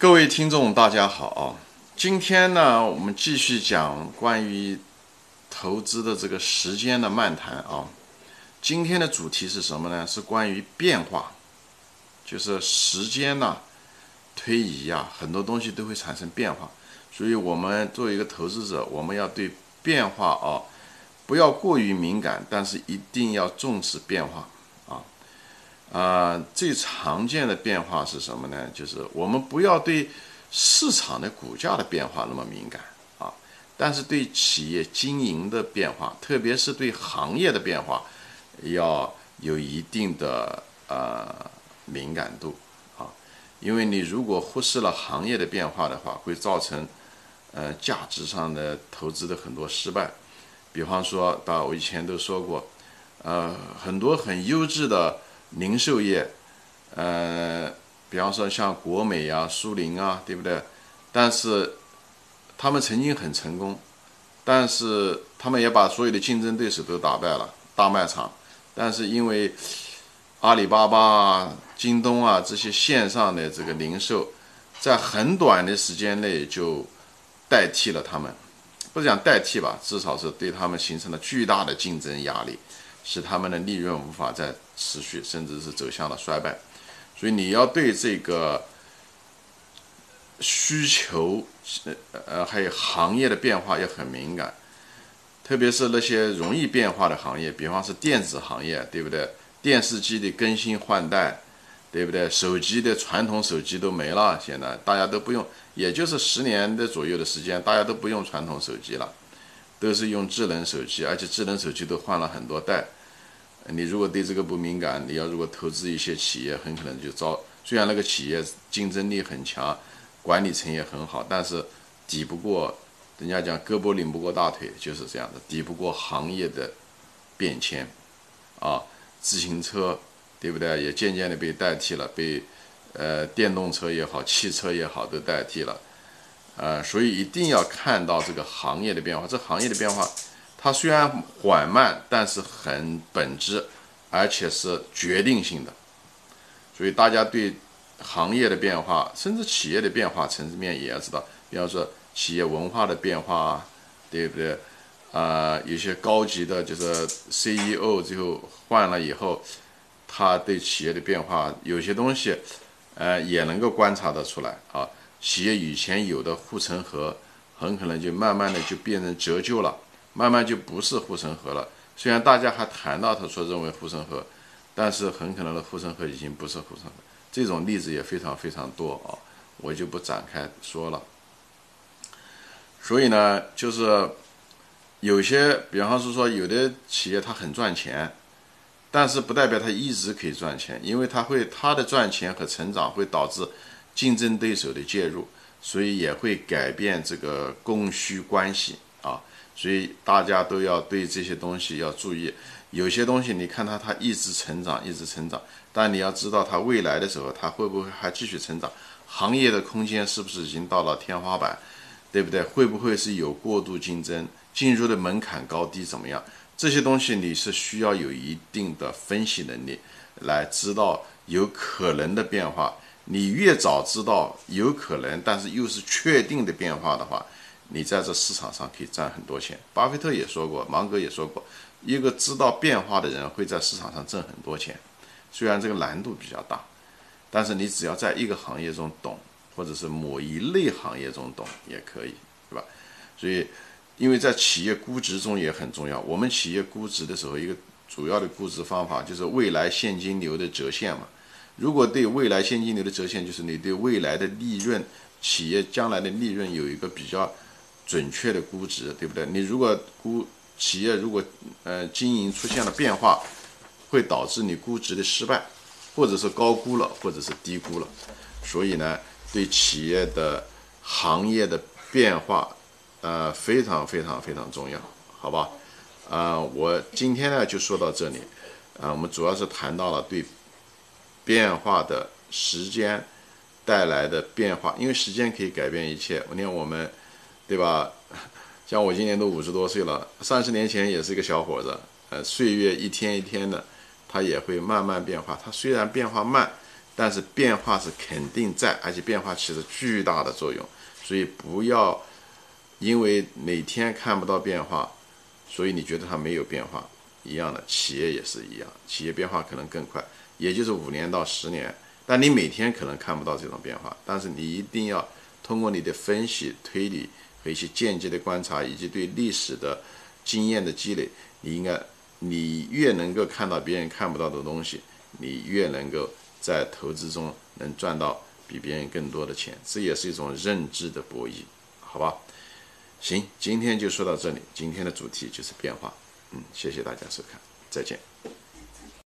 各位听众，大家好啊！今天呢，我们继续讲关于投资的这个时间的漫谈啊。今天的主题是什么呢？是关于变化，就是时间呢推移呀，很多东西都会产生变化。所以，我们作为一个投资者，我们要对变化啊，不要过于敏感，但是一定要重视变化。啊，最常见的变化是什么呢？就是我们不要对市场的股价的变化那么敏感啊，但是对企业经营的变化，特别是对行业的变化，要有一定的呃敏感度啊，因为你如果忽视了行业的变化的话，会造成呃价值上的投资的很多失败。比方说，到我以前都说过，呃，很多很优质的。零售业，呃，比方说像国美啊、苏宁啊，对不对？但是他们曾经很成功，但是他们也把所有的竞争对手都打败了，大卖场。但是因为阿里巴巴、京东啊这些线上的这个零售，在很短的时间内就代替了他们，不是讲代替吧，至少是对他们形成了巨大的竞争压力。使他们的利润无法再持续，甚至是走向了衰败，所以你要对这个需求，呃呃，还有行业的变化要很敏感，特别是那些容易变化的行业，比方是电子行业，对不对？电视机的更新换代，对不对？手机的传统手机都没了，现在大家都不用，也就是十年的左右的时间，大家都不用传统手机了。都是用智能手机，而且智能手机都换了很多代。你如果对这个不敏感，你要如果投资一些企业，很可能就遭。虽然那个企业竞争力很强，管理层也很好，但是抵不过，人家讲胳膊拧不过大腿，就是这样的，抵不过行业的变迁。啊，自行车，对不对？也渐渐的被代替了，被呃电动车也好，汽车也好，都代替了。呃，所以一定要看到这个行业的变化。这行业的变化，它虽然缓慢，但是很本质，而且是决定性的。所以大家对行业的变化，甚至企业的变化层面也要知道。比方说企业文化的变化啊，对不对？啊，有些高级的，就是 CEO 最后换了以后，他对企业的变化有些东西，呃，也能够观察得出来啊。企业以前有的护城河，很可能就慢慢的就变成折旧了，慢慢就不是护城河了。虽然大家还谈到他说认为护城河，但是很可能的护城河已经不是护城河。这种例子也非常非常多啊，我就不展开说了。所以呢，就是有些，比方是说有的企业它很赚钱，但是不代表它一直可以赚钱，因为它会它的赚钱和成长会导致。竞争对手的介入，所以也会改变这个供需关系啊，所以大家都要对这些东西要注意。有些东西你看它，它一直成长，一直成长，但你要知道它未来的时候，它会不会还继续成长？行业的空间是不是已经到了天花板？对不对？会不会是有过度竞争？进入的门槛高低怎么样？这些东西你是需要有一定的分析能力，来知道有可能的变化。你越早知道有可能，但是又是确定的变化的话，你在这市场上可以赚很多钱。巴菲特也说过，芒格也说过，一个知道变化的人会在市场上挣很多钱。虽然这个难度比较大，但是你只要在一个行业中懂，或者是某一类行业中懂也可以，对吧？所以，因为在企业估值中也很重要。我们企业估值的时候，一个主要的估值方法就是未来现金流的折现嘛。如果对未来现金流的折现，就是你对未来的利润、企业将来的利润有一个比较准确的估值，对不对？你如果估企业如果呃经营出现了变化，会导致你估值的失败，或者是高估了，或者是低估了。所以呢，对企业的行业的变化，呃，非常非常非常重要，好吧？啊，我今天呢就说到这里，啊，我们主要是谈到了对。变化的时间带来的变化，因为时间可以改变一切。你看我们，对吧？像我今年都五十多岁了，三十年前也是一个小伙子。呃，岁月一天一天的，它也会慢慢变化。它虽然变化慢，但是变化是肯定在，而且变化起着巨大的作用，所以不要因为每天看不到变化，所以你觉得它没有变化。一样的，企业也是一样，企业变化可能更快，也就是五年到十年，但你每天可能看不到这种变化，但是你一定要通过你的分析、推理和一些间接的观察，以及对历史的经验的积累，你应该，你越能够看到别人看不到的东西，你越能够。在投资中能赚到比别人更多的钱，这也是一种认知的博弈，好吧？行，今天就说到这里，今天的主题就是变化，嗯，谢谢大家收看，再见。